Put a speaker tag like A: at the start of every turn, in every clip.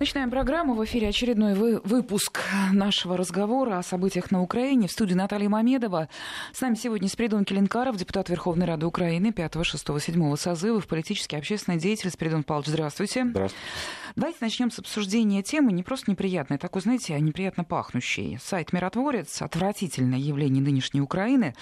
A: Начинаем программу. В эфире очередной вы, выпуск нашего разговора о событиях на Украине. В студии Наталья Мамедова. С нами сегодня Спиридон Келенкаров, депутат Верховной Рады Украины 5, 6, 7 созывов, политический общественный деятель. Спиридон Павлович, здравствуйте.
B: Здравствуйте.
A: Давайте начнем с обсуждения темы не просто неприятной, такой, знаете, а неприятно пахнущей. Сайт «Миротворец» — отвратительное явление нынешней Украины.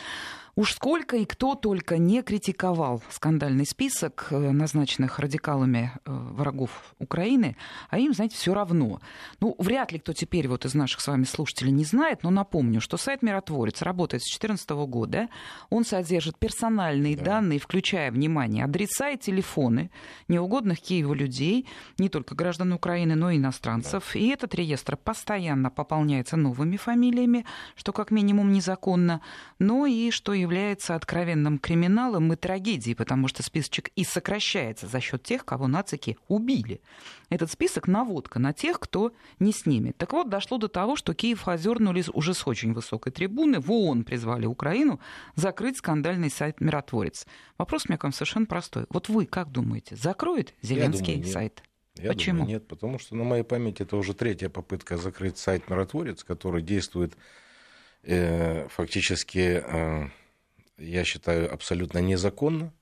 A: Уж сколько и кто только не критиковал скандальный список э, назначенных радикалами э, врагов Украины, а им, знаете, все равно. Ну, вряд ли кто теперь вот из наших с вами слушателей не знает, но напомню, что сайт «Миротворец» работает с 2014 года. Он содержит персональные да. данные, включая, внимание, адреса и телефоны неугодных Киеву людей, не только граждан Украины, но и иностранцев. Да. И этот реестр постоянно пополняется новыми фамилиями, что как минимум незаконно, но и что и является откровенным криминалом и трагедией, потому что списочек и сокращается за счет тех, кого нацики убили. Этот список наводка на тех, кто не снимет. Так вот, дошло до того, что Киев озернули уже с очень высокой трибуны. В ООН призвали Украину закрыть скандальный сайт «Миротворец». Вопрос у меня к вам совершенно простой. Вот вы как думаете, закроет Зеленский
B: думаю,
A: сайт?
B: Я
A: Почему?
B: Думаю, нет, потому что на моей памяти это уже третья попытка закрыть сайт «Миротворец», который действует э, фактически э, я считаю, абсолютно незаконно,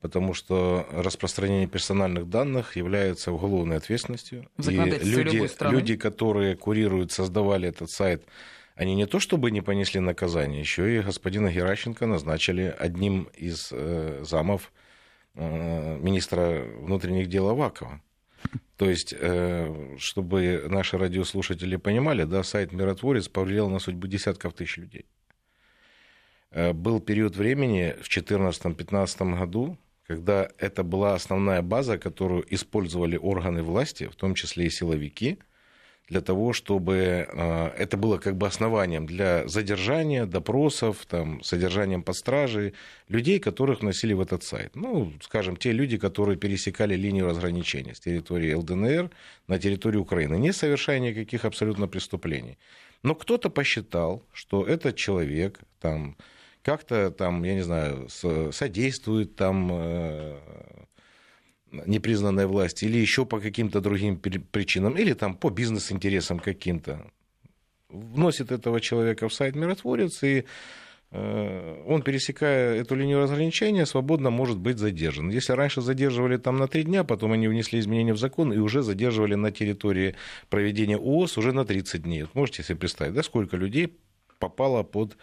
B: потому что распространение персональных данных является уголовной ответственностью.
A: И люди,
B: люди, которые курируют, создавали этот сайт, они не то чтобы не понесли наказание, еще и господина Геращенко назначили одним из э, замов э, министра внутренних дел Авакова. То есть, э, чтобы наши радиослушатели понимали, да, сайт «Миротворец» повлиял на судьбу десятков тысяч людей. Э, был период времени в 2014-2015 году, когда это была основная база, которую использовали органы власти, в том числе и силовики, для того, чтобы э, это было как бы основанием для задержания, допросов, там, содержанием под стражей людей, которых носили в этот сайт. Ну, скажем, те люди, которые пересекали линию разграничения с территории ЛДНР на территорию Украины, не совершая никаких абсолютно преступлений. Но кто-то посчитал, что этот человек там, как-то там, я не знаю, содействует там э, непризнанной власти или еще по каким-то другим причинам, или там по бизнес-интересам каким-то, вносит этого человека в сайт «Миротворец», и э, он, пересекая эту линию разграничения, свободно может быть задержан. Если раньше задерживали там на три дня, потом они внесли изменения в закон и уже задерживали на территории проведения ООС уже на 30 дней. Можете себе представить, да, сколько людей попало под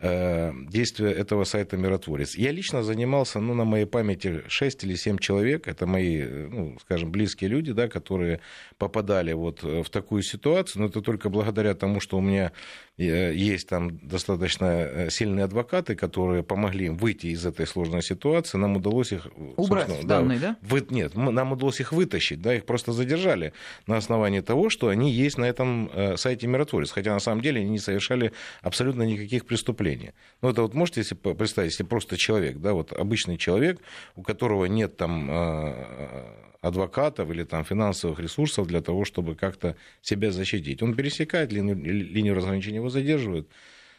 B: действия этого сайта «Миротворец». Я лично занимался, ну, на моей памяти, 6 или 7 человек, это мои, ну, скажем, близкие люди, да, которые попадали вот в такую ситуацию, но это только благодаря тому, что у меня э, есть там достаточно э, сильные адвокаты, которые помогли им выйти из этой сложной ситуации, нам удалось их...
A: Убрать данные, да?
B: Вы, нет, нам удалось их вытащить, да, их просто задержали на основании того, что они есть на этом сайте «Миротворец», хотя на самом деле они не совершали абсолютно никаких преступлений преступление. Ну, это вот можете себе представить, если просто человек, да, вот обычный человек, у которого нет там а, адвокатов или там финансовых ресурсов для того, чтобы как-то себя защитить. Он пересекает линию, линию разграничения, его задерживают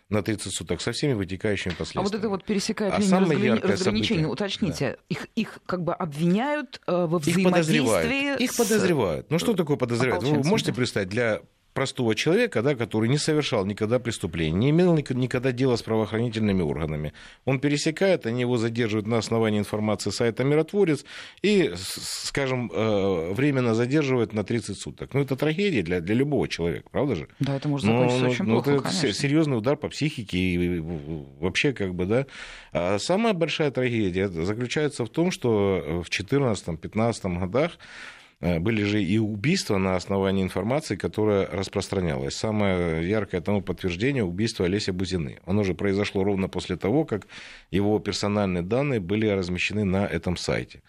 B: на 30 суток со всеми вытекающими последствиями.
A: А вот это вот пересекает а линию разграни... разграничения, уточните, да. их, их как бы обвиняют э, во взаимодействии... Их
B: подозревают. Их подозревают. Ну что такое подозревают? Вы можете представить, для простого человека, да, который не совершал никогда преступления, не имел никогда дела с правоохранительными органами. Он пересекает, они его задерживают на основании информации сайта «Миротворец» и, скажем, э, временно задерживают на 30 суток. Ну, это трагедия для, для любого человека, правда же?
A: Да, это может закончиться но, очень но плохо,
B: это
A: конечно.
B: серьезный удар по психике и вообще как бы, да. А самая большая трагедия заключается в том, что в 2014-2015 годах были же и убийства на основании информации, которая распространялась. Самое яркое тому подтверждение убийства Олеся Бузины. Оно же произошло ровно после того, как его персональные данные были размещены на этом сайте.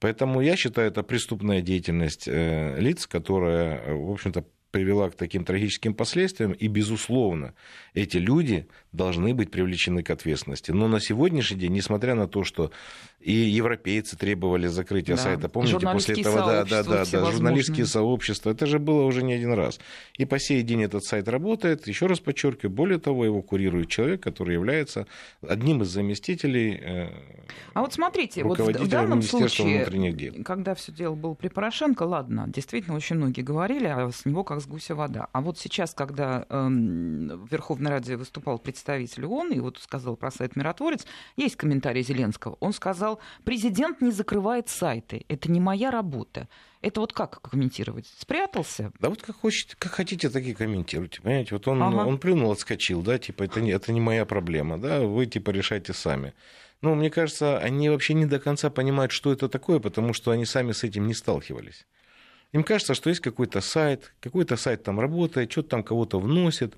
B: Поэтому я считаю, это преступная деятельность э, лиц, которая, в общем-то, привела к таким трагическим последствиям, и, безусловно, эти люди должны быть привлечены к ответственности. Но на сегодняшний день, несмотря на то, что и европейцы требовали закрытия да. сайта. Помните, после этого, да, да, да, да, журналистские сообщества. Это же было уже не один раз. И по сей день этот сайт работает. Еще раз подчеркиваю, более того, его курирует человек, который является одним из заместителей. Э,
A: а вот смотрите, вот в данном случае, когда все дело было при Порошенко, ладно, действительно очень многие говорили, а с него как с гуся вода. А вот сейчас, когда эм, в Верховной Раде выступал представитель ООН и вот сказал про сайт «Миротворец», есть комментарий Зеленского. Он сказал, президент не закрывает сайты, это не моя работа. Это вот как комментировать? Спрятался?
B: Да вот как, хочете, как хотите, так и комментируйте. Понимаете, вот он, ага. он плюнул, отскочил, да, типа, это не, это не моя проблема, да, вы типа решайте сами. Ну, мне кажется, они вообще не до конца понимают, что это такое, потому что они сами с этим не сталкивались. Им кажется, что есть какой-то сайт, какой-то сайт там работает, что-то там кого-то вносит.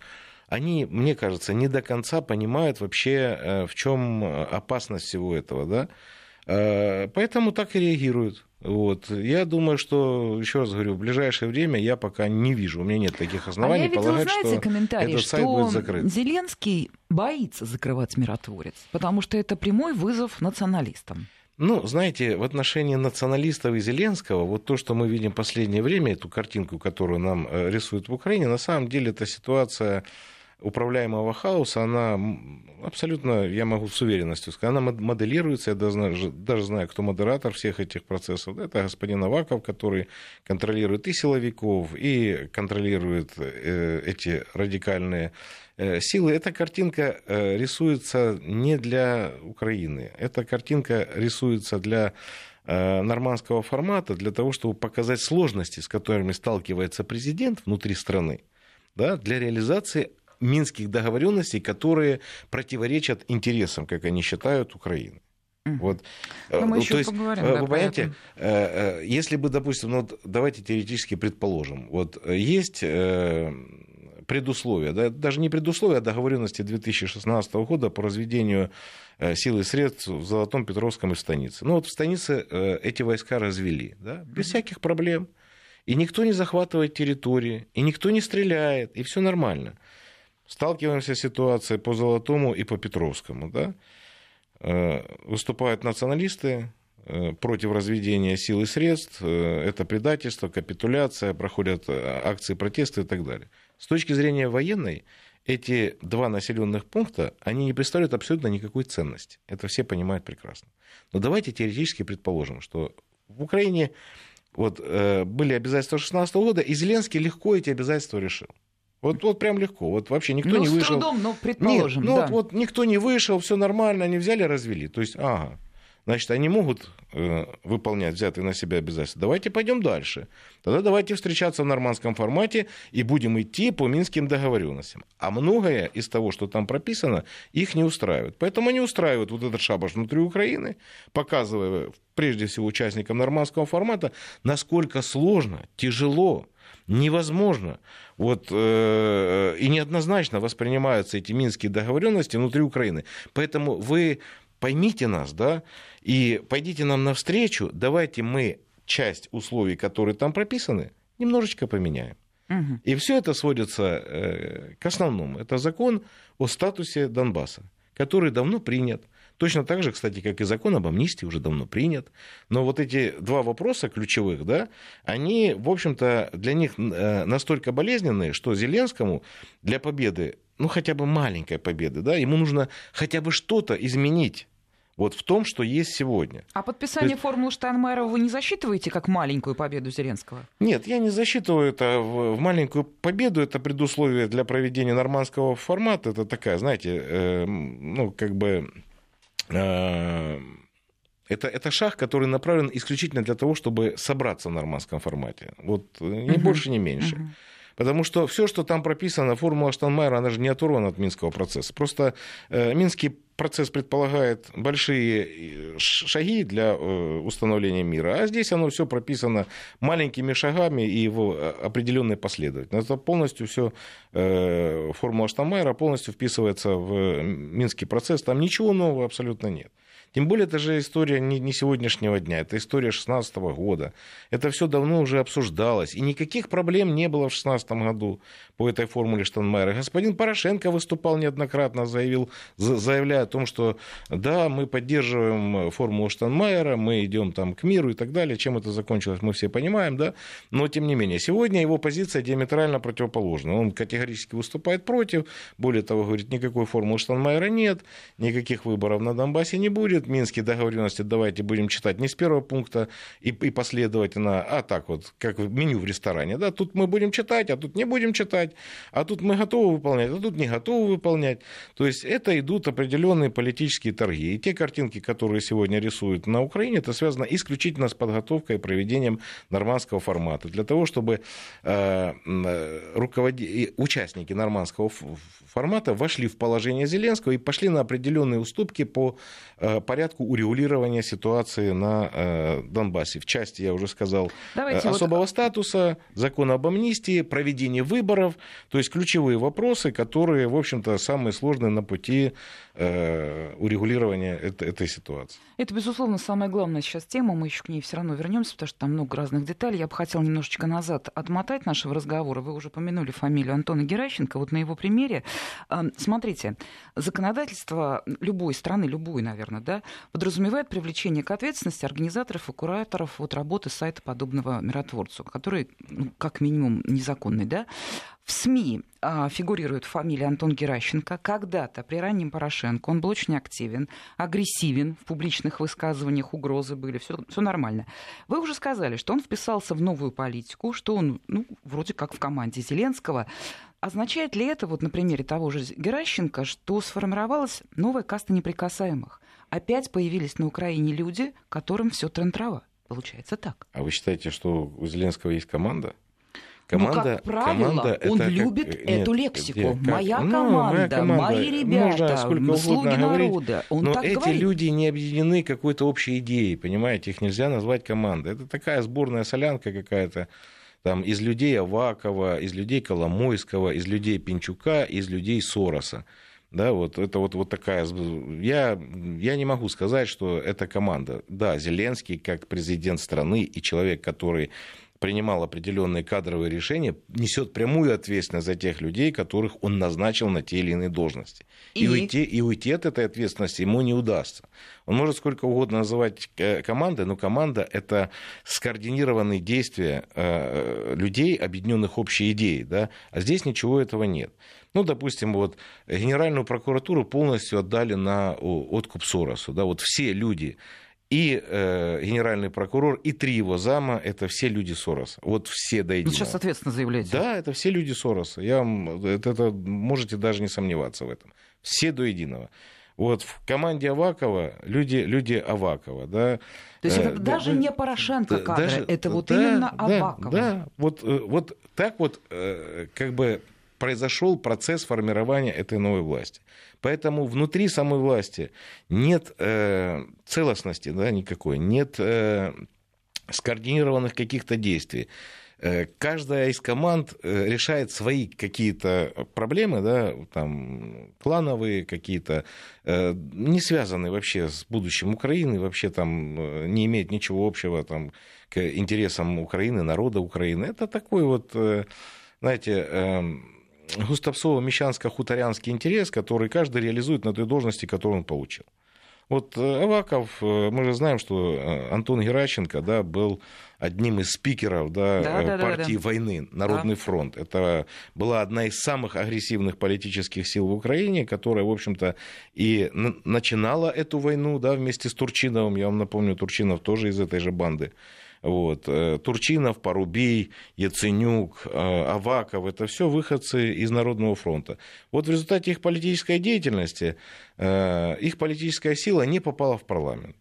B: Они, мне кажется, не до конца понимают вообще, э, в чем опасность всего этого, да. Э, поэтому так и реагируют. Вот. Я думаю, что, еще раз говорю, в ближайшее время я пока не вижу, у меня нет таких оснований а я
A: полагать, знаете, что комментарий,
B: этот сайт
A: что
B: будет закрыт.
A: Зеленский боится закрывать миротворец, потому что это прямой вызов националистам.
B: Ну, знаете, в отношении националистов и Зеленского, вот то, что мы видим в последнее время, эту картинку, которую нам э, рисуют в Украине, на самом деле это ситуация управляемого хаоса, она абсолютно, я могу с уверенностью сказать, она моделируется, я даже, даже знаю, кто модератор всех этих процессов. Это господин Аваков, который контролирует и силовиков, и контролирует э, эти радикальные э, силы. Эта картинка э, рисуется не для Украины, эта картинка рисуется для нормандского формата, для того, чтобы показать сложности, с которыми сталкивается президент внутри страны, да, для реализации минских договоренностей, которые противоречат интересам, как они считают, Украины.
A: Вот. Но мы еще То есть, поговорим,
B: вы да, понимаете, э, э, если бы, допустим, ну, давайте теоретически предположим, вот есть э, предусловия, да, даже не предусловия, а договоренности 2016 года по разведению сил и средств в Золотом, Петровском и в станице. Ну вот в станице эти войска развели, да, без всяких проблем. И никто не захватывает территории, и никто не стреляет, и все нормально сталкиваемся с ситуацией по Золотому и по Петровскому. Да? Э, выступают националисты э, против разведения сил и средств, э, это предательство, капитуляция, проходят акции протеста и так далее. С точки зрения военной, эти два населенных пункта, они не представляют абсолютно никакой ценности. Это все понимают прекрасно. Но давайте теоретически предположим, что в Украине вот, были обязательства 2016 года, и Зеленский легко эти обязательства решил. Вот, вот прям легко. Вот вообще никто ну, не вышел.
A: с трудом, но предположим.
B: Нет, ну
A: да.
B: вот, вот никто не вышел, все нормально, они взяли, развели. То есть, ага, значит, они могут э, выполнять взятые на себя обязательства. Давайте пойдем дальше. Тогда давайте встречаться в нормандском формате и будем идти по минским договоренностям. А многое из того, что там прописано, их не устраивает. Поэтому они устраивают вот этот шабаш внутри Украины, показывая прежде всего участникам нормандского формата, насколько сложно, тяжело, невозможно вот, э, и неоднозначно воспринимаются эти минские договоренности внутри Украины. Поэтому вы поймите нас, да, и пойдите нам навстречу, давайте мы часть условий, которые там прописаны, немножечко поменяем. Угу. И все это сводится э, к основному. Это закон о статусе Донбасса, который давно принят. Точно так же, кстати, как и закон об амнистии уже давно принят. Но вот эти два вопроса ключевых, да, они, в общем-то, для них э, настолько болезненные, что Зеленскому для победы, ну хотя бы маленькой победы, да, ему нужно хотя бы что-то изменить вот в том, что есть сегодня.
A: А подписание есть... формулы Штайнмайера вы не засчитываете как маленькую победу Зеленского?
B: Нет, я не засчитываю это в маленькую победу. Это предусловие для проведения нормандского формата. Это такая, знаете, э, ну, как бы это, это шаг, который направлен исключительно для того, чтобы собраться в нормандском формате. Вот э, ни uh-huh. больше, ни меньше. Uh-huh. Потому что все, что там прописано, формула Штанмайера, она же не оторвана от Минского процесса. Просто э, Минский процесс предполагает большие э, шаги для э, установления мира, а здесь оно все прописано маленькими шагами и в определенной последовательности. Это полностью все формула Штанмайера полностью вписывается в Минский процесс. Там ничего нового абсолютно нет. Тем более, это же история не, не сегодняшнего дня, это история 16 года. Это все давно уже обсуждалось. И никаких проблем не было в 16 году по этой формуле Штанмайера. Господин Порошенко выступал неоднократно, заявил, заявляя о том, что да, мы поддерживаем формулу Штанмайера, мы идем там к миру и так далее. Чем это закончилось, мы все понимаем, да. Но, тем не менее, сегодня его позиция диаметрально противоположна. Он категорически выступает против. Более того, говорит, никакой формулы Штанмайера нет, никаких выборов на Донбассе не будет. Минские договоренности давайте будем читать не с первого пункта и, и последовательно, а так вот, как меню в ресторане. Да? Тут мы будем читать, а тут не будем читать, а тут мы готовы выполнять, а тут не готовы выполнять. То есть это идут определенные политические торги. И те картинки, которые сегодня рисуют на Украине, это связано исключительно с подготовкой и проведением нормандского формата. Для того, чтобы э, э руководи... участники нормандского формата вошли в положение Зеленского и пошли на определенные уступки по э, порядку урегулирования ситуации на э, Донбассе. В части, я уже сказал, Давайте особого вот... статуса, закона об амнистии, проведение выборов, то есть ключевые вопросы, которые, в общем-то, самые сложные на пути Э, урегулирования этой ситуации.
A: Это, безусловно, самая главная сейчас тема. Мы еще к ней все равно вернемся, потому что там много разных деталей. Я бы хотела немножечко назад отмотать нашего разговора. Вы уже помянули фамилию Антона Геращенко. Вот на его примере. Смотрите, законодательство любой страны, любой, наверное, да, подразумевает привлечение к ответственности организаторов и кураторов вот работы сайта подобного миротворцу, который, ну, как минимум, незаконный, да. В СМИ а, фигурирует фамилия Антон Геращенко. Когда-то при раннем Порошенко он был очень активен, агрессивен в публичных высказываниях, угрозы были, все нормально. Вы уже сказали, что он вписался в новую политику, что он, ну, вроде как в команде Зеленского. Означает ли это, вот на примере того же Геращенко, что сформировалась новая каста неприкасаемых? Опять появились на Украине люди, которым все трен-трава. Получается так.
B: А вы считаете, что у Зеленского есть команда?
A: Команда, ну, как правило, команда он это любит как... эту Нет, лексику. Как... Моя, ну, команда, моя команда, мои ребята, Можно слуги народа. Он
B: но
A: так
B: эти
A: говорит.
B: люди не объединены какой-то общей идеей, понимаете? Их нельзя назвать командой. Это такая сборная солянка какая-то там, из людей Авакова, из людей Коломойского, из людей Пинчука, из людей Сороса. Да, вот это вот, вот такая... Я, я не могу сказать, что это команда. Да, Зеленский, как президент страны и человек, который принимал определенные кадровые решения, несет прямую ответственность за тех людей, которых он назначил на те или иные должности. И, и, уйти, и уйти от этой ответственности ему не удастся. Он может сколько угодно называть э, командой, но команда – это скоординированные действия э, людей, объединенных общей идеей. Да? А здесь ничего этого нет. Ну, допустим, вот Генеральную прокуратуру полностью отдали на откуп Соросу. Да? Вот все люди, и э, генеральный прокурор, и три его зама – это все люди Сороса. Вот все до единого.
A: Вы сейчас ответственно заявляете.
B: Да, это все люди Сороса. Я вам, это, это, можете даже не сомневаться в этом. Все до единого. Вот в команде Авакова люди, люди Авакова, да.
A: То есть это э, даже да, не Порошенко кадры, даже, это вот да, именно Авакова.
B: Да, да, вот, э, вот так вот э, как бы произошел процесс формирования этой новой власти. Поэтому внутри самой власти нет э, целостности да, никакой, нет э, скоординированных каких-то действий. Э, каждая из команд э, решает свои какие-то проблемы, да, там, клановые какие-то, э, не связанные вообще с будущим Украины, вообще там не имеют ничего общего там, к интересам Украины, народа Украины. Это такой вот, знаете, густопсово-мещанско-хуторянский интерес, который каждый реализует на той должности, которую он получил. Вот э, Аваков, э, мы же знаем, что э, Антон Геращенко да, был одним из спикеров да, да, партии да, да. войны, Народный да. фронт. Это была одна из самых агрессивных политических сил в Украине, которая, в общем-то, и начинала эту войну да, вместе с Турчиновым. Я вам напомню, Турчинов тоже из этой же банды вот. Э, Турчинов, Порубей, Яценюк, э, Аваков – это все выходцы из Народного фронта. Вот в результате их политической деятельности э, их политическая сила не попала в парламент.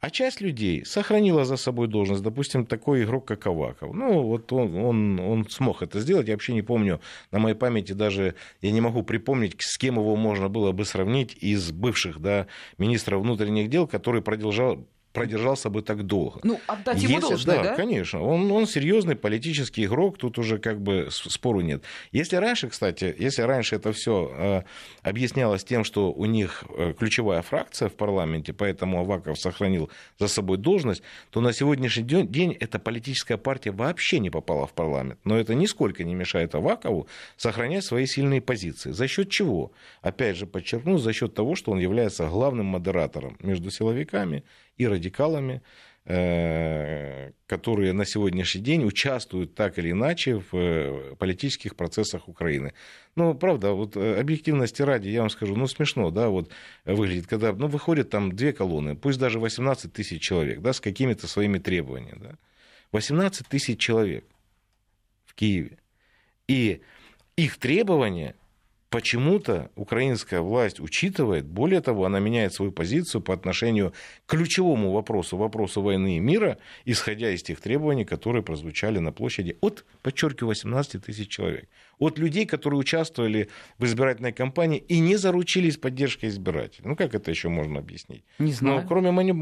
B: А часть людей сохранила за собой должность, допустим, такой игрок, как Аваков. Ну, вот он, он, он смог это сделать. Я вообще не помню, на моей памяти даже я не могу припомнить, с кем его можно было бы сравнить из бывших да, министров внутренних дел, который продолжал, продержался бы так долго.
A: Ну, отдать ему должное,
B: да?
A: да?
B: конечно. Он, он серьезный политический игрок, тут уже как бы спору нет. Если раньше, кстати, если раньше это все э, объяснялось тем, что у них э, ключевая фракция в парламенте, поэтому Аваков сохранил за собой должность, то на сегодняшний день, день эта политическая партия вообще не попала в парламент. Но это нисколько не мешает Авакову сохранять свои сильные позиции. За счет чего? Опять же, подчеркну, за счет того, что он является главным модератором между силовиками и радикалами, э, которые на сегодняшний день участвуют так или иначе в э, политических процессах Украины. Ну, правда, вот э, объективности ради, я вам скажу, ну, смешно, да, вот выглядит, когда, ну, выходят там две колонны, пусть даже 18 тысяч человек, да, с какими-то своими требованиями, да. 18 тысяч человек в Киеве. И их требования почему-то украинская власть учитывает, более того, она меняет свою позицию по отношению к ключевому вопросу, вопросу войны и мира, исходя из тех требований, которые прозвучали на площади от, подчеркиваю, 18 тысяч человек. От людей, которые участвовали в избирательной кампании и не заручились поддержкой избирателей. Ну, как это еще можно объяснить?
A: Не знаю.
B: Ну, кроме, мани...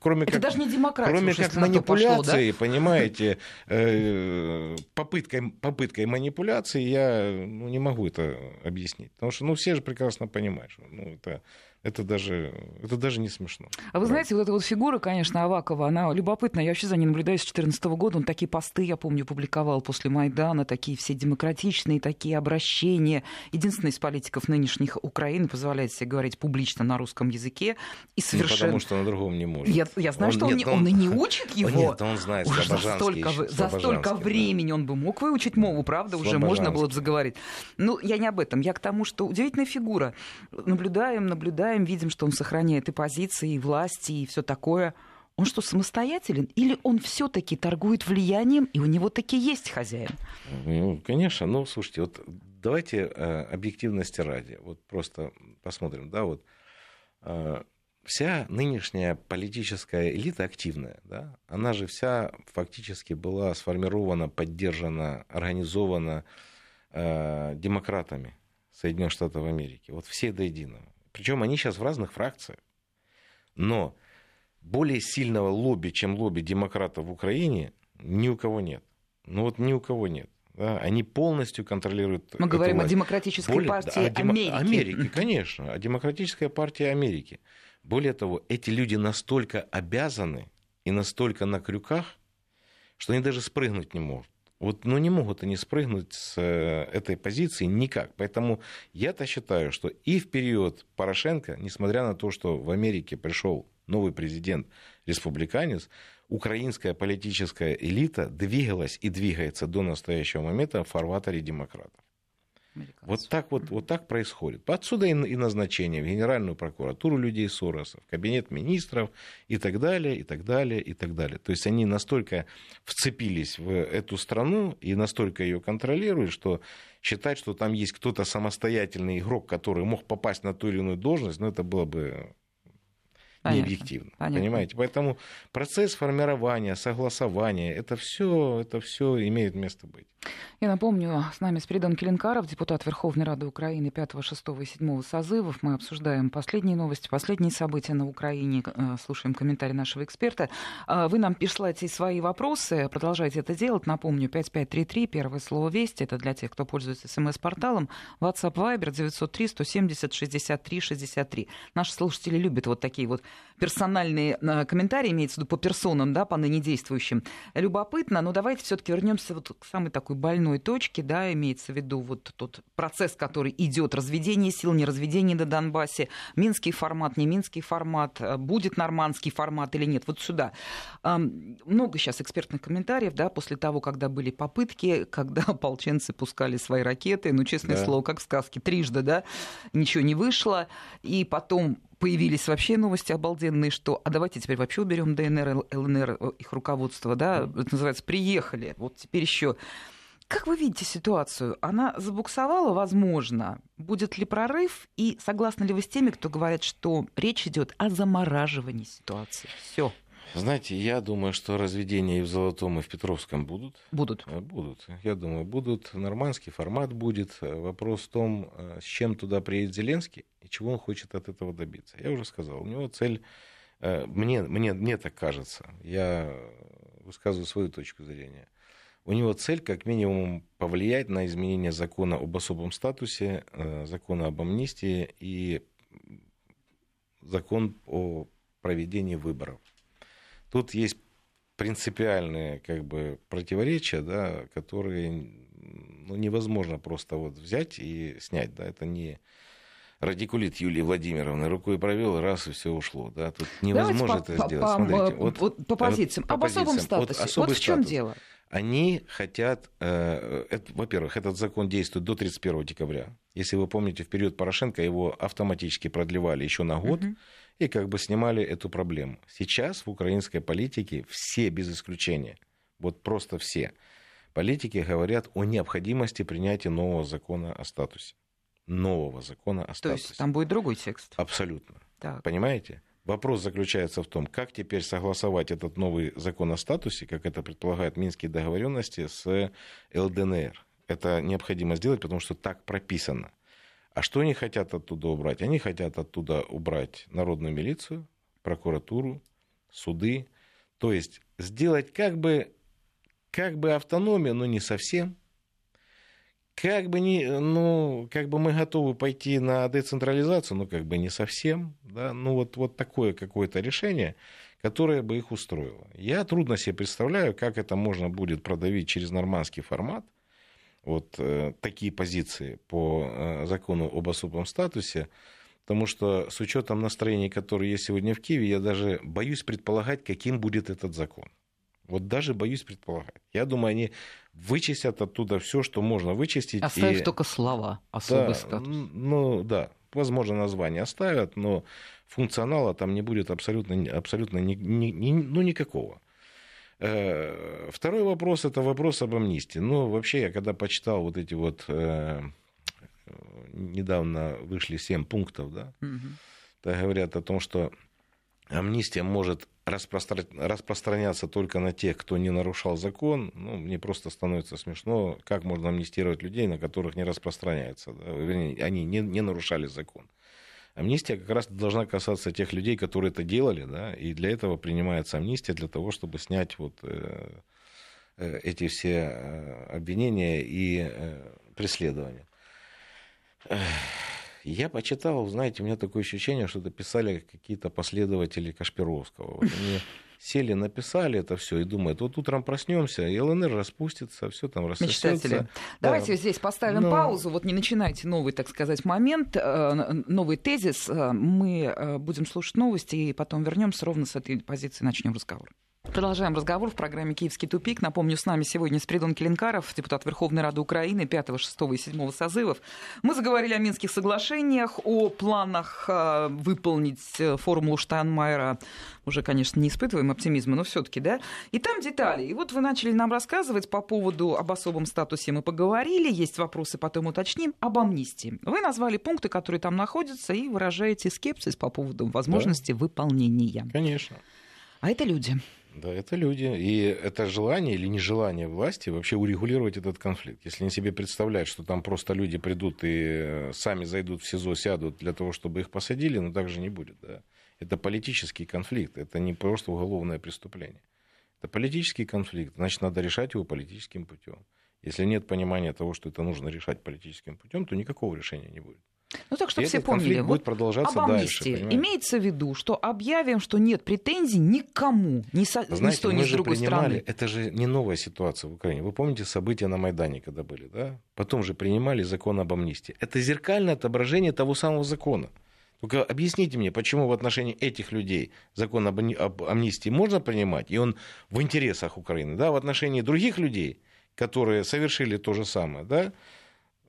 B: кроме
A: это
B: как...
A: даже не демократия.
B: Кроме
A: уж,
B: как
A: пошло,
B: манипуляции,
A: да?
B: понимаете, э, попыткой, попыткой манипуляции я ну, не могу это объяснить. Потому что ну, все же прекрасно понимают, что ну, это это даже, это даже не смешно.
A: А вы знаете, вот эта вот фигура, конечно, Авакова, она любопытная. Я вообще за ней наблюдаю с 2014 года. Он такие посты, я помню, публиковал после Майдана, такие все демократичные, такие обращения. Единственный из политиков нынешних Украины позволяет себе говорить публично на русском языке. И совершенно...
B: Ну, потому что на другом не может.
A: Я, я знаю, он, что он, нет, он, он и не учит его.
B: Нет, он знает
A: Уж за столько, за столько времени да. он бы мог выучить мову, правда? Уже можно было бы заговорить. Ну, я не об этом. Я к тому, что удивительная фигура. Наблюдаем, наблюдаем наблюдаем, видим, что он сохраняет и позиции, и власти, и все такое. Он что, самостоятелен? Или он все-таки торгует влиянием, и у него таки есть хозяин?
B: Ну, конечно. Ну, слушайте, вот давайте э, объективности ради. Вот просто посмотрим, да, вот э, вся нынешняя политическая элита активная, да, она же вся фактически была сформирована, поддержана, организована э, демократами Соединенных Штатов Америки. Вот все до единого. Причем они сейчас в разных фракциях. Но более сильного лобби, чем лобби демократов в Украине, ни у кого нет. Ну вот ни у кого нет. Да, они полностью контролируют.
A: Мы говорим власть. о демократической Более, партии да, о демо... Америки.
B: Америки, конечно, о демократической партии Америки. Более того, эти люди настолько обязаны и настолько на крюках, что они даже спрыгнуть не могут. Вот, ну, не могут они спрыгнуть с э, этой позиции никак. Поэтому я-то считаю, что и в период Порошенко, несмотря на то, что в Америке пришел новый президент, республиканец, украинская политическая элита двигалась и двигается до настоящего момента в фарватере демократов. Вот так вот, вот так происходит. Отсюда и, и назначение в Генеральную прокуратуру людей Сороса, в кабинет министров и так далее, и так далее, и так далее. То есть они настолько вцепились в эту страну и настолько ее контролируют, что считать, что там есть кто-то самостоятельный игрок, который мог попасть на ту или иную должность, ну это было бы Понятно. необъективно. Понятно. Понимаете? Поэтому процесс формирования, согласования, это все, это все имеет место быть.
A: Я напомню, с нами Спиридон Келенкаров, депутат Верховной Рады Украины 5, 6 и 7 созывов. Мы обсуждаем последние новости, последние события на Украине, э, слушаем комментарии нашего эксперта. А вы нам присылайте свои вопросы, продолжайте это делать. Напомню, 5533, первое слово «Вести», это для тех, кто пользуется смс-порталом. WhatsApp Viber 903 170 63 63. Наши слушатели любят вот такие вот персональные э, комментарии, имеется в виду по персонам, да, по ныне действующим. Любопытно, но давайте все-таки вернемся вот к самой такой больной точке, да, имеется в виду вот тот процесс, который идет, разведение сил, не разведение на Донбассе, минский формат, не минский формат, э, будет нормандский формат или нет, вот сюда. Много сейчас экспертных комментариев, да, после того, когда были попытки, когда ополченцы пускали свои ракеты, ну, честное да. слово, как в сказке, трижды, да, ничего не вышло, и потом появились вообще новости обалденные, что а давайте теперь вообще уберем ДНР, ЛНР, э, их руководство, да, это называется, приехали, вот теперь еще. Как вы видите ситуацию? Она забуксовала, возможно. Будет ли прорыв? И согласны ли вы с теми, кто говорит, что речь идет о замораживании ситуации? Все.
B: Знаете, я думаю, что разведения и в Золотом, и в Петровском будут.
A: Будут.
B: Э, будут. Я думаю, будут. Нормандский формат будет. Вопрос в том, э, с чем туда приедет Зеленский и чего он хочет от этого добиться. Я уже сказал, у него цель Э, мне, мне, мне так кажется. Я высказываю свою точку зрения. У него цель, как минимум, повлиять на изменение закона об особом статусе, э, закона об амнистии и закон о проведении выборов. Тут есть принципиальные как бы, противоречия, да, которые ну, невозможно просто вот взять и снять. Да, это не радикулит Юлии Владимировны рукой провел, раз и все ушло. Да? Тут невозможно
A: Давайте
B: это
A: по,
B: сделать.
A: По,
B: Смотрите,
A: вот, вот, по позициям. По Об позициям. особом статусе. Вот, вот в чем статус. дело?
B: Они хотят, э, это, во-первых, этот закон действует до 31 декабря. Если вы помните, в период Порошенко его автоматически продлевали еще на год угу. И как бы снимали эту проблему. Сейчас в украинской политике все без исключения, вот просто все, политики говорят о необходимости принятия нового закона о статусе нового закона о статусе.
A: То есть там будет другой текст?
B: Абсолютно. Так. Понимаете? Вопрос заключается в том, как теперь согласовать этот новый закон о статусе, как это предполагают минские договоренности, с ЛДНР. Это необходимо сделать, потому что так прописано. А что они хотят оттуда убрать? Они хотят оттуда убрать народную милицию, прокуратуру, суды. То есть сделать как бы, как бы автономию, но не совсем как бы, не, ну, как бы мы готовы пойти на децентрализацию, но как бы не совсем. Да? Ну, вот, вот такое какое-то решение, которое бы их устроило. Я трудно себе представляю, как это можно будет продавить через нормандский формат. Вот э, такие позиции по э, закону об особом статусе. Потому что с учетом настроений, которые есть сегодня в Киеве, я даже боюсь предполагать, каким будет этот закон. Вот даже боюсь предполагать. Я думаю, они вычистят оттуда все, что можно вычистить.
A: Оставив и... только слова особый да, статус.
B: Ну да, возможно, название оставят, но функционала там не будет абсолютно, абсолютно ни, ни, ни, ну, никакого. Э, второй вопрос это вопрос об амнистии. Ну, вообще, я когда почитал вот эти вот э, недавно вышли семь пунктов, да, угу. говорят о том, что амнистия может распростр... распространяться только на тех, кто не нарушал закон, ну, мне просто становится смешно, как можно амнистировать людей, на которых не распространяется. Да? Вернее, они не, не нарушали закон. Амнистия как раз должна касаться тех людей, которые это делали, да, и для этого принимается амнистия, для того, чтобы снять вот э, э, эти все э, обвинения и преследования. Я почитал, знаете, у меня такое ощущение, что это писали какие-то последователи Кашпировского. Вот они сели, написали это все и думают, вот утром проснемся, и ЛНР распустится, все там рассосется. Мечтатели. Да.
A: Давайте здесь поставим Но... паузу, вот не начинайте новый, так сказать, момент, э, новый тезис. Э, мы э, будем слушать новости и потом вернемся ровно с этой позиции, начнем разговор. Продолжаем разговор в программе «Киевский тупик». Напомню, с нами сегодня Спридон Келенкаров, депутат Верховной Рады Украины 5, 6 и 7 созывов. Мы заговорили о Минских соглашениях, о планах э, выполнить э, формулу Штайнмайера. Уже, конечно, не испытываем оптимизма, но все таки да? И там детали. И вот вы начали нам рассказывать по поводу об особом статусе. Мы поговорили, есть вопросы, потом уточним. Об амнистии. Вы назвали пункты, которые там находятся, и выражаете скепсис по поводу возможности да. выполнения.
B: Конечно.
A: А это люди.
B: Да, это люди. И это желание или нежелание власти вообще урегулировать этот конфликт. Если они себе представляют, что там просто люди придут и э, сами зайдут в СИЗО, сядут для того, чтобы их посадили, но так же не будет. Да? Это политический конфликт, это не просто уголовное преступление. Это политический конфликт, значит, надо решать его политическим путем. Если нет понимания того, что это нужно решать политическим путем, то никакого решения не будет.
A: Ну так, чтобы все поняли.
B: будет продолжаться об амнистии.
A: Дальше, имеется в виду, что объявим, что нет претензий никому, ни, со, Знаете, ни с той, ни с другой стороны.
B: Это же не новая ситуация в Украине. Вы помните события на Майдане, когда были, да? Потом же принимали закон об амнистии. Это зеркальное отображение того самого закона. Только объясните мне, почему в отношении этих людей закон об, об амнистии можно принимать, и он в интересах Украины, да, в отношении других людей, которые совершили то же самое, да,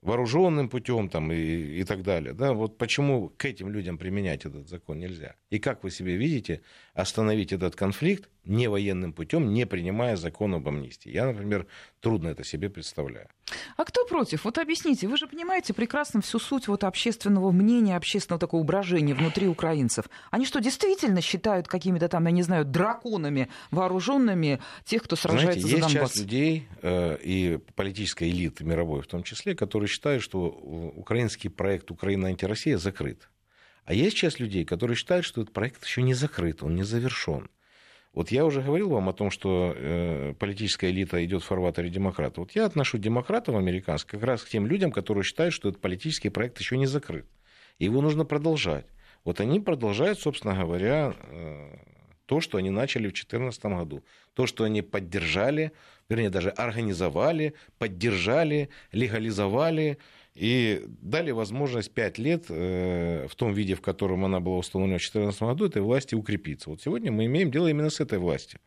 B: вооруженным путем там, и, и так далее. Да? Вот почему к этим людям применять этот закон нельзя? И как вы себе видите остановить этот конфликт не военным путем, не принимая закон об амнистии? Я, например, трудно это себе представляю.
A: А кто против? Вот объясните, вы же понимаете прекрасно всю суть вот общественного мнения, общественного такого брожения внутри украинцев. Они что, действительно считают какими-то там, я не знаю, драконами вооруженными тех, кто сражается
B: Знаете,
A: за
B: есть
A: Донбасс?
B: часть людей э, и политической элиты мировой в том числе, которые считают, что украинский проект Украина антироссия закрыт. А есть часть людей, которые считают, что этот проект еще не закрыт, он не завершен. Вот я уже говорил вам о том, что э, политическая элита идет в фарватере демократов. Вот я отношу демократов американских как раз к тем людям, которые считают, что этот политический проект еще не закрыт. Его нужно продолжать. Вот они продолжают, собственно говоря, э, то, что они начали в 2014 году. То, что они поддержали, вернее, даже организовали, поддержали, легализовали и дали возможность 5 лет э, в том виде, в котором она была установлена в 2014 году, этой власти укрепиться. Вот сегодня мы имеем дело именно с этой властью.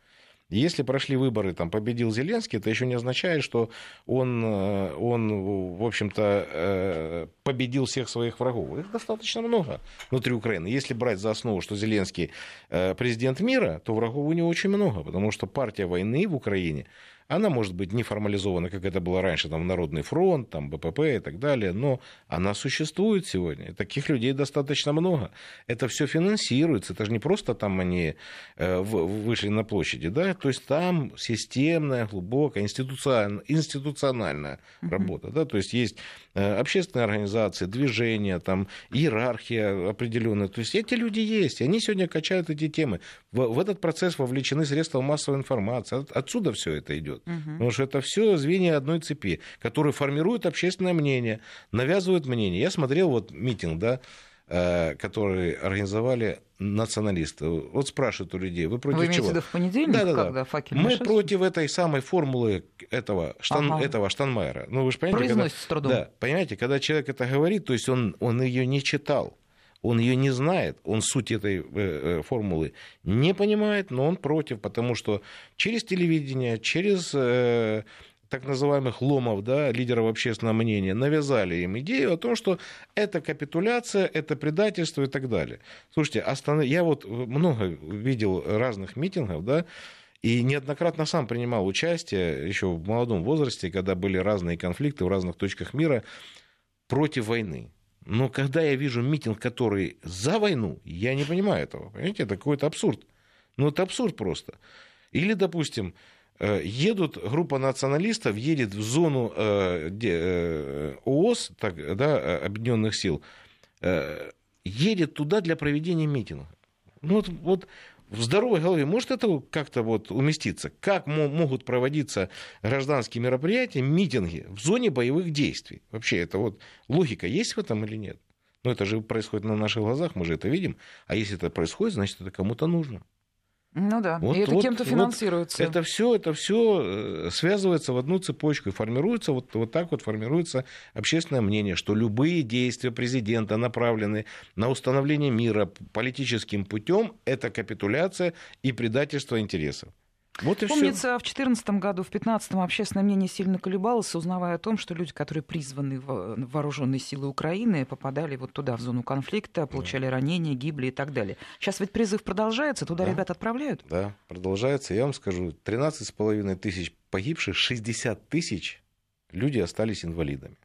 B: Если прошли выборы, там победил Зеленский, это еще не означает, что он, э, он в общем-то, э, победил всех своих врагов. Их достаточно много внутри Украины. Если брать за основу, что Зеленский президент мира, то врагов у него очень много, потому что партия войны в Украине она может быть не формализована, как это было раньше, там, Народный фронт, там, БПП и так далее, но она существует сегодня. Таких людей достаточно много. Это все финансируется. Это же не просто там они э, вышли на площади, да, то есть там системная, глубокая, институциональная, институциональная uh-huh. работа, да, то есть есть э, общественные организации, движения, там, иерархия определенная. То есть эти люди есть, и они сегодня качают эти темы. В, в этот процесс вовлечены средства массовой информации. От, отсюда все это идет идет. Угу. Потому что это все звенья одной цепи, которые формируют общественное мнение, навязывают мнение. Я смотрел вот митинг, да, э, который организовали националисты. Вот спрашивают у людей, вы против
A: вы
B: чего?
A: Вы в понедельник,
B: да, да,
A: когда
B: да.
A: факел
B: Мы против этой самой формулы этого, штан, ага. этого Штанмайера. Ну, вы же понимаете,
A: когда,
B: с
A: трудом.
B: Да, понимаете, когда человек это говорит, то есть он, он ее не читал он ее не знает, он суть этой э, э, формулы не понимает, но он против, потому что через телевидение, через э, так называемых ломов, да, лидеров общественного мнения, навязали им идею о том, что это капитуляция, это предательство и так далее. Слушайте, останов... я вот много видел разных митингов, да, и неоднократно сам принимал участие еще в молодом возрасте, когда были разные конфликты в разных точках мира против войны. Но когда я вижу митинг, который за войну, я не понимаю этого. Понимаете, это какой-то абсурд. Ну, это абсурд просто. Или, допустим, э, едут, группа националистов едет в зону э, э, ООС, так, да, Объединенных сил, едет туда для проведения митинга. Ну, вот, вот в здоровой голове может это как-то вот уместиться? Как могут проводиться гражданские мероприятия, митинги в зоне боевых действий? Вообще, это вот логика есть в этом или нет? Но это же происходит на наших глазах, мы же это видим. А если это происходит, значит, это кому-то нужно.
A: Ну да, вот, и это вот, кем-то финансируется.
B: Вот это все, это все э, связывается в одну цепочку и формируется вот, вот так вот формируется общественное мнение, что любые действия президента направлены на установление мира политическим путем, это капитуляция и предательство интересов.
A: Вот и Помнится, все. в 2014 году, в 2015 общественное мнение сильно колебалось, узнавая о том, что люди, которые призваны в вооруженные силы Украины, попадали вот туда, в зону конфликта, получали да. ранения, гибли и так далее. Сейчас ведь призыв продолжается, туда да. ребят отправляют?
B: Да, продолжается. Я вам скажу, 13,5 тысяч погибших, 60 тысяч люди остались инвалидами.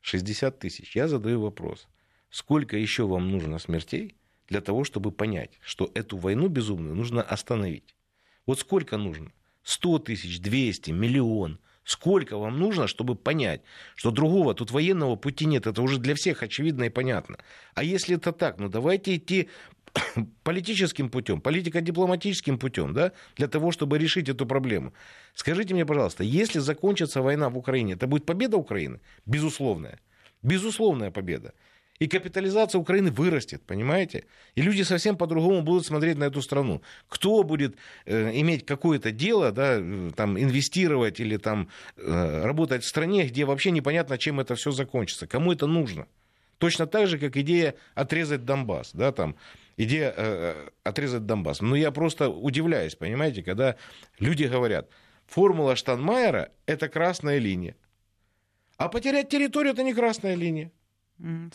B: 60 тысяч. Я задаю вопрос. Сколько еще вам нужно смертей для того, чтобы понять, что эту войну безумную нужно остановить? Вот сколько нужно? 100 тысяч, 200, миллион. Сколько вам нужно, чтобы понять, что другого тут военного пути нет? Это уже для всех очевидно и понятно. А если это так, ну давайте идти политическим путем, политико-дипломатическим путем, да, для того, чтобы решить эту проблему. Скажите мне, пожалуйста, если закончится война в Украине, это будет победа Украины? Безусловная. Безусловная победа и капитализация Украины вырастет, понимаете? И люди совсем по-другому будут смотреть на эту страну. Кто будет э, иметь какое-то дело, да, э, там, инвестировать или там, э, работать в стране, где вообще непонятно, чем это все закончится, кому это нужно. Точно так же, как идея отрезать Донбасс, да, там, идея э, отрезать Донбасс. Но я просто удивляюсь, понимаете, когда люди говорят, формула Штанмайера – это красная линия. А потерять территорию – это не красная линия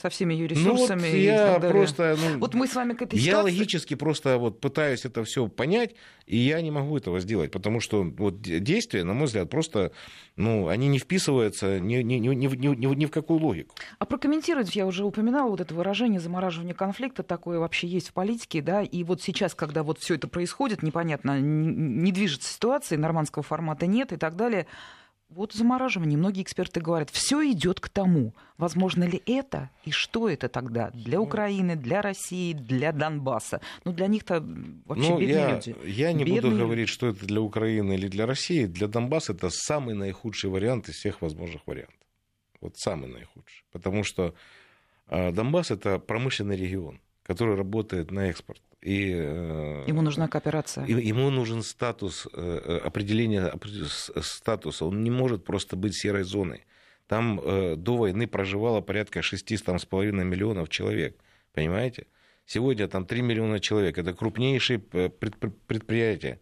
A: со всеми ее ресурсами. Ну, вот
B: я просто, ну,
A: вот мы с вами к этой
B: я логически просто вот пытаюсь это все понять, и я не могу этого сделать, потому что вот действия, на мой взгляд, просто, ну, они не вписываются ни, ни, ни, ни, ни, ни в какую логику.
A: А прокомментировать я уже упоминала вот это выражение замораживания конфликта, такое вообще есть в политике, да, и вот сейчас, когда вот все это происходит, непонятно, не движется ситуация, нормандского формата нет и так далее, вот замораживание. Многие эксперты говорят, все идет к тому. Возможно ли это и что это тогда для ну, Украины, для России, для Донбасса? Ну, для них-то вообще ну, бедные
B: я,
A: люди.
B: Я не
A: бедные
B: буду говорить, что это для Украины или для России. Для Донбасса это самый наихудший вариант из всех возможных вариантов. Вот самый наихудший. Потому что э, Донбасс это промышленный регион, который работает на экспорт. И,
A: э, ему нужна кооперация.
B: Ему нужен статус, э, определение статуса. Он не может просто быть серой зоной. Там э, до войны проживало порядка 6,5 миллионов человек. Понимаете? Сегодня там 3 миллиона человек. Это крупнейшие предприятия.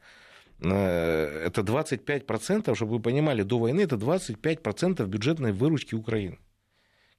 B: Это 25%, чтобы вы понимали, до войны это 25% бюджетной выручки Украины.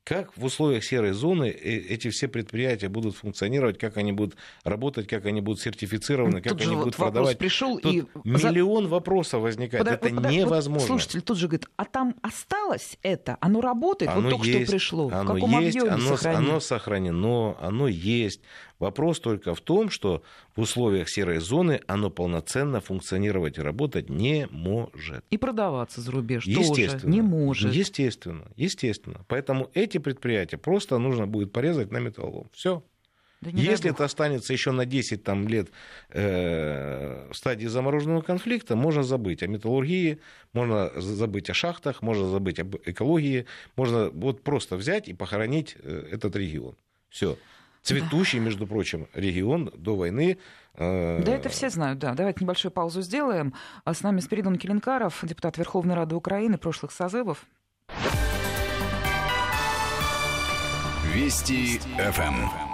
B: Как в условиях серой зоны э, эти все предприятия будут функционировать, как они будут работать, как они будут сертифицированы, как
A: тут
B: они будут
A: вот
B: продавать.
A: Пришел
B: тут
A: и...
B: миллион вопросов возникает.
A: Пода...
B: это
A: пода...
B: невозможно.
A: Вот слушатель тут же говорит, а там осталось это? Оно работает?
B: Оно
A: вот только
B: есть,
A: что пришло.
B: Оно
A: в каком
B: есть,
A: объеме
B: оно,
A: сохранено?
B: оно сохранено, оно есть. Вопрос только в том, что в условиях серой зоны оно полноценно функционировать и работать не может.
A: И продаваться за рубеж
B: естественно,
A: тоже не может.
B: Естественно, естественно. Поэтому эти предприятия просто нужно будет порезать на металлолом. Все. Да Если это останется еще на 10 там, лет э, в стадии замороженного конфликта, можно забыть о металлургии, можно забыть о шахтах, можно забыть об экологии, можно вот просто взять и похоронить э, этот регион. Все цветущий, между прочим, регион до войны.
A: Э, да, это все знают, да. Давайте небольшую паузу сделаем. А с нами Спиридон Келенкаров, депутат Верховной Рады Украины прошлых созывов.
C: Вести ФМ.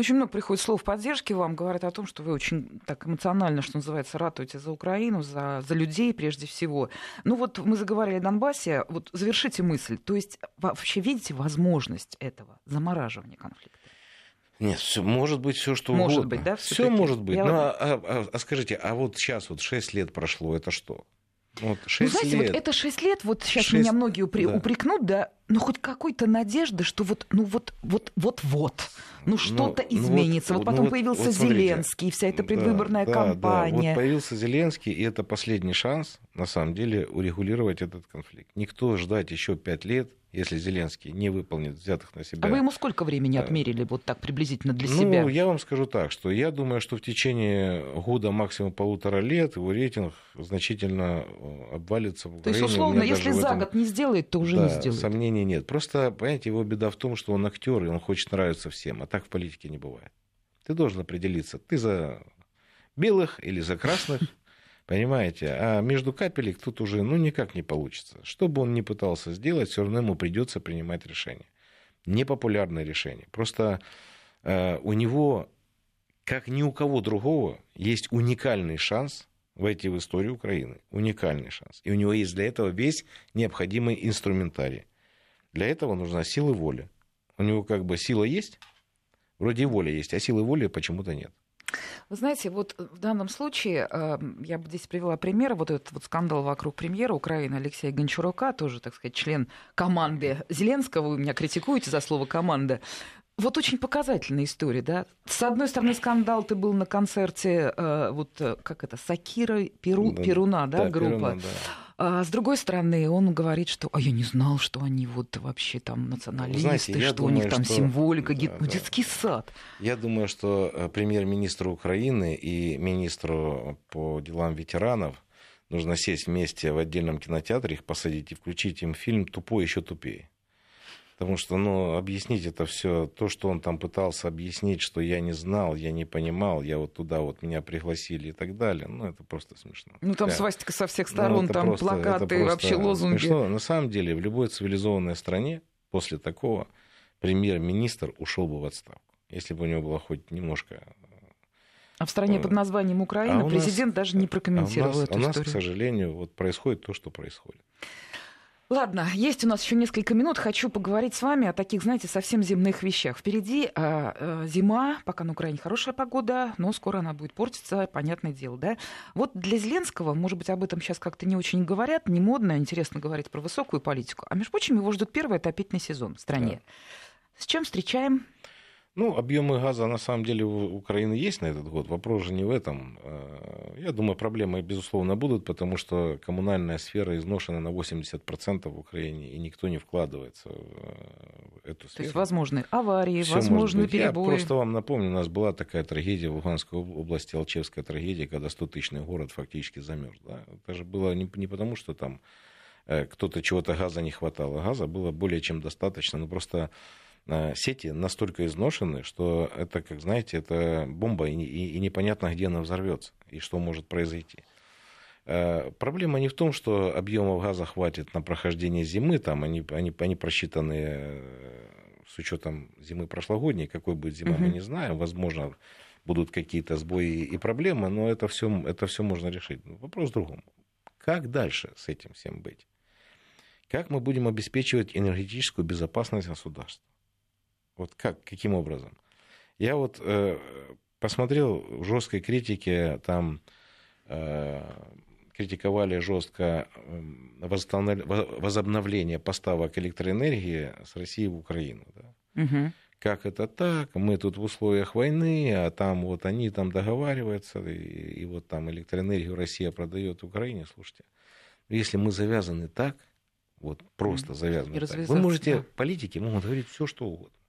A: Очень много приходит слов поддержки вам, говорят о том, что вы очень так эмоционально, что называется, ратуете за Украину, за, за людей прежде всего. Ну вот мы заговорили о Донбассе, вот завершите мысль. То есть вообще видите возможность этого замораживания конфликта?
B: Нет, все, может быть все что
A: может
B: угодно.
A: Быть, да,
B: все может быть. Я... Ну, а, а, а скажите, а вот сейчас вот 6 лет прошло, это что?
A: Вот 6 ну, знаете, лет. вот это 6 лет, вот сейчас 6... меня многие упре... да. упрекнут, да, но хоть какой-то надежды, что вот, ну вот, вот, вот, вот, ну что-то ну, изменится. Ну, вот, вот потом ну, появился вот Зеленский, вся эта предвыборная да, кампания.
B: Да, Вот появился Зеленский, и это последний шанс, на самом деле, урегулировать этот конфликт. Никто ждать еще 5 лет если Зеленский не выполнит взятых на себя.
A: А вы ему сколько времени отмерили вот так приблизительно для
B: ну,
A: себя?
B: Ну, я вам скажу так, что я думаю, что в течение года, максимум полутора лет, его рейтинг значительно э, обвалится в
A: Украине. То есть, условно, если за этом... год не сделает, то уже
B: да,
A: не сделает.
B: сомнений нет. Просто, понимаете, его беда в том, что он актер, и он хочет нравиться всем, а так в политике не бывает. Ты должен определиться, ты за белых или за красных, Понимаете? А между капелек тут уже ну, никак не получится. Что бы он ни пытался сделать, все равно ему придется принимать решение. Непопулярное решение. Просто э, у него, как ни у кого другого, есть уникальный шанс войти в историю Украины. Уникальный шанс. И у него есть для этого весь необходимый инструментарий. Для этого нужна сила воли. У него как бы сила есть, вроде воля есть, а силы воли почему-то нет.
A: Вы знаете, вот в данном случае э, я бы здесь привела пример, вот этот вот скандал вокруг премьера Украины Алексея Гончарука, тоже, так сказать, член команды Зеленского, вы меня критикуете за слово «команда», вот очень показательная история, да. С одной стороны, скандал, ты был на концерте, э, вот э, как это, Сакира Перу, да, Перуна, да, да группа. Перуна, да. А с другой стороны, он говорит, что а я не знал, что они вот вообще там националисты, Знаете, что думаю, у них там что... символика, да, ну, да. детский сад.
B: Я думаю, что э, премьер-министр Украины и министру по делам ветеранов нужно сесть вместе в отдельном кинотеатре, их посадить и включить им фильм «Тупой еще тупее». Потому что, ну, объяснить это все, то, что он там пытался объяснить, что я не знал, я не понимал, я вот туда вот меня пригласили и так далее, ну, это просто смешно.
A: Ну, там я... свастика со всех ну, сторон, ну, там просто, плакаты, просто вообще лозунги. Смешно.
B: На самом деле, в любой цивилизованной стране после такого премьер-министр ушел бы в отставку, если бы у него было хоть немножко
A: а в стране под названием Украина а президент нас, даже не прокомментировал а у нас,
B: эту
A: у
B: нас,
A: историю.
B: к сожалению, вот происходит то, что происходит.
A: Ладно, есть у нас еще несколько минут. Хочу поговорить с вами о таких, знаете, совсем земных вещах. Впереди э, э, зима, пока на Украине хорошая погода, но скоро она будет портиться, понятное дело, да? Вот для Зеленского, может быть, об этом сейчас как-то не очень говорят, не модно, интересно говорить про высокую политику. А между прочим, его ждет первый отопительный сезон в стране. Да. С чем встречаем?
B: Ну, объемы газа на самом деле у Украины есть на этот год. Вопрос же не в этом. Э, я думаю, проблемы, безусловно, будут, потому что коммунальная сфера изношена на 80% в Украине, и никто не вкладывается в э, эту сферу.
A: То есть возможны аварии, Всё возможны перебои.
B: Я просто вам напомню, у нас была такая трагедия в Луганской области, Алчевская трагедия, когда 100-тысячный город фактически замерз. Да? Это же было не, не потому, что там э, кто-то чего-то газа не хватало. Газа было более чем достаточно, но просто Э, сети настолько изношены, что это, как знаете, это бомба, и, и, и непонятно, где она взорвется, и что может произойти. Э, проблема не в том, что объемов газа хватит на прохождение зимы, там они, они, они просчитаны э, с учетом зимы прошлогодней, какой будет зима, угу. мы не знаем, возможно, будут какие-то сбои и проблемы, но это все, это все можно решить. Вопрос в другом. Как дальше с этим всем быть? Как мы будем обеспечивать энергетическую безопасность государства? Вот как, каким образом? Я вот э, посмотрел в жесткой критике, там э, критиковали жестко возобновление поставок электроэнергии с России в Украину. Да? Угу. Как это так? Мы тут в условиях войны, а там вот они там договариваются, и, и вот там электроэнергию Россия продает Украине. Слушайте, если мы завязаны так, вот просто завязаны так, вы можете, да. политики могут говорить все, что угодно.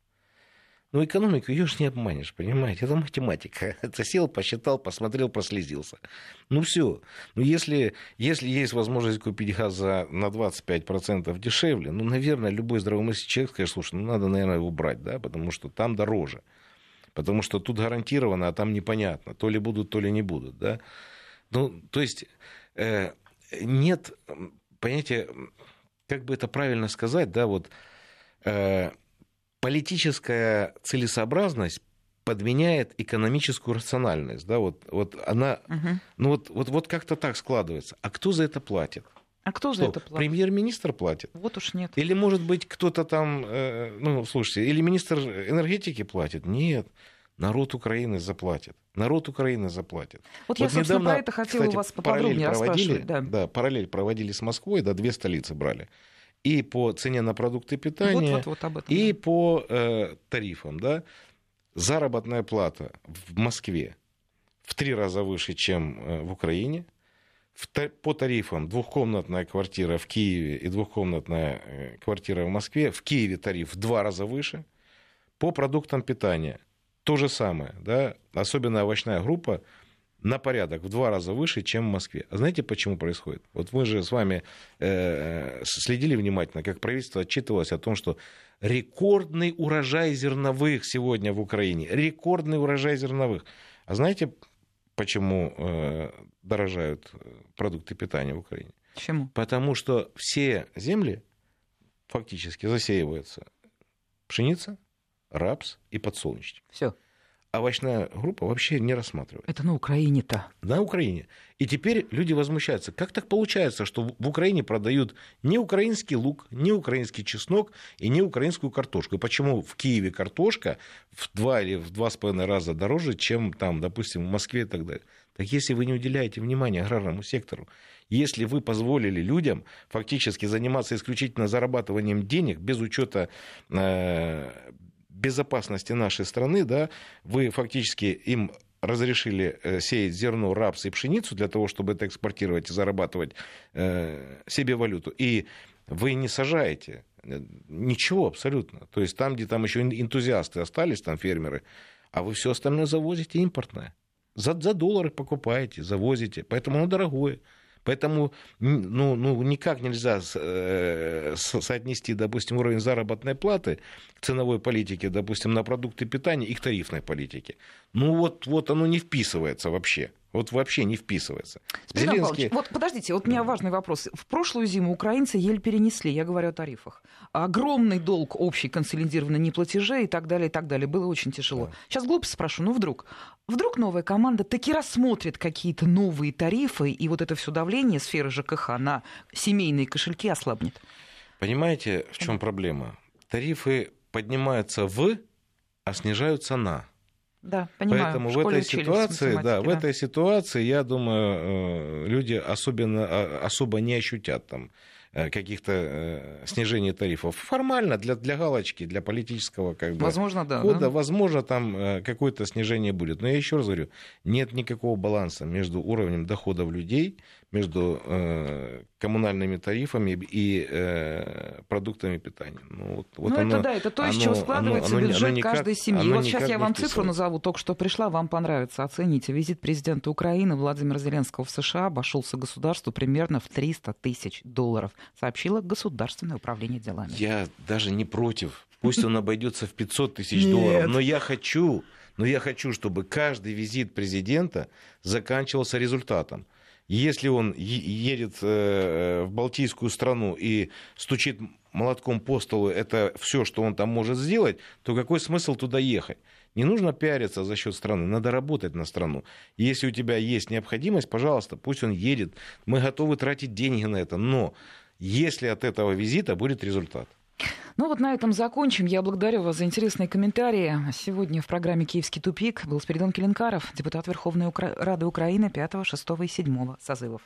B: Но экономику ее же не обманешь, понимаете? Это математика. Это сел, посчитал, посмотрел, прослезился. Ну все. Ну если, если есть возможность купить газ за, на 25% дешевле, ну, наверное, любой здравомыслящий человек скажет, слушай, ну надо, наверное, его брать, да, потому что там дороже. Потому что тут гарантированно, а там непонятно. То ли будут, то ли не будут, да. Ну, то есть э, нет, понимаете, как бы это правильно сказать, да, вот... Э, политическая целесообразность подменяет экономическую рациональность. Да, вот, вот она, угу. ну вот, вот, вот как-то так складывается. А кто за это платит?
A: А кто за это платит?
B: Премьер-министр платит.
A: Вот уж нет.
B: Или, может быть, кто-то там, э, ну, слушайте, или министр энергетики платит? Нет. Народ Украины заплатит. Народ Украины заплатит.
A: Вот, вот я, собственно, недавно, про это хотела кстати, у вас поподробнее
B: проводили, да. да, параллель проводили с Москвой, да, две столицы брали и по цене на продукты питания, вот, вот, вот об этом, и да. по э, тарифам. Да? Заработная плата в Москве в три раза выше, чем э, в Украине. В, по тарифам двухкомнатная квартира в Киеве и двухкомнатная э, квартира в Москве. В Киеве тариф в два раза выше. По продуктам питания то же самое. Да? Особенно овощная группа на порядок в два раза выше, чем в Москве. А знаете, почему происходит? Вот мы же с вами э, следили внимательно, как правительство отчитывалось о том, что рекордный урожай зерновых сегодня в Украине. Рекордный урожай зерновых. А знаете, почему э, дорожают продукты питания в Украине?
A: Почему?
B: Потому что все земли фактически засеиваются пшеница, рапс и подсолнечник.
A: Все
B: овощная группа вообще не рассматривается.
A: Это на Украине-то.
B: На Украине. И теперь люди возмущаются. Как так получается, что в Украине продают не украинский лук, не украинский чеснок и не украинскую картошку? И почему в Киеве картошка в два или в два с половиной раза дороже, чем там, допустим, в Москве и так далее? Так если вы не уделяете внимания аграрному сектору, если вы позволили людям фактически заниматься исключительно зарабатыванием денег без учета э, безопасности нашей страны, да, вы фактически им разрешили э, сеять зерно, рапс и пшеницу для того, чтобы это экспортировать и зарабатывать э, себе валюту. И вы не сажаете э, ничего абсолютно. То есть там, где там еще энтузиасты остались, там фермеры, а вы все остальное завозите импортное. За, за доллары покупаете, завозите. Поэтому оно дорогое. Поэтому ну, ну, никак нельзя э, соотнести, допустим, уровень заработной платы к ценовой политике, допустим, на продукты питания и к тарифной политике. Ну вот, вот оно не вписывается вообще. Вот вообще не вписывается.
A: Спасибо, Зеленский... вот подождите, вот у меня важный вопрос. В прошлую зиму украинцы еле перенесли, я говорю о тарифах. Огромный долг общий консолидированный неплатежей и так далее, и так далее. Было очень тяжело. Да. Сейчас глупо спрошу, ну вдруг? Вдруг новая команда таки рассмотрит какие-то новые тарифы, и вот это все давление сферы ЖКХ на семейные кошельки ослабнет?
B: Понимаете, в чем проблема? Тарифы поднимаются в, а снижаются на.
A: Да, понимаю.
B: Поэтому в, в этой ситуации, да, да, в этой ситуации, я думаю, э, люди особенно, а, особо не ощутят там э, каких-то снижений тарифов. Формально, для, для галочки, для политического как бы,
A: возможно, да,
B: хода,
A: да?
B: возможно, там какое-то снижение будет. Но я еще раз говорю, нет никакого баланса между уровнем доходов людей, между э, коммунальными тарифами и э, продуктами питания.
A: Ну, вот, вот ну оно, это да, это то, из чего складывается оно, бюджет оно никак, каждой семьи. Вот сейчас я вам цифру назову, только что пришла, вам понравится, оцените. Визит президента Украины Владимира Зеленского в США обошелся государству примерно в 300 тысяч долларов, сообщило Государственное управление делами.
B: Я даже не против. Пусть он обойдется в 500 тысяч долларов, но я хочу, но я хочу, чтобы каждый визит президента заканчивался результатом. Если он едет э, в Балтийскую страну и стучит молотком по столу, это все, что он там может сделать, то какой смысл туда ехать? Не нужно пиариться за счет страны, надо работать на страну. Если у тебя есть необходимость, пожалуйста, пусть он едет. Мы готовы тратить деньги на это, но если от этого визита будет результат.
A: Ну вот на этом закончим. Я благодарю вас за интересные комментарии. Сегодня в программе «Киевский тупик» был Спиридон Келенкаров, депутат Верховной Рады Украины 5, 6 и 7 созывов.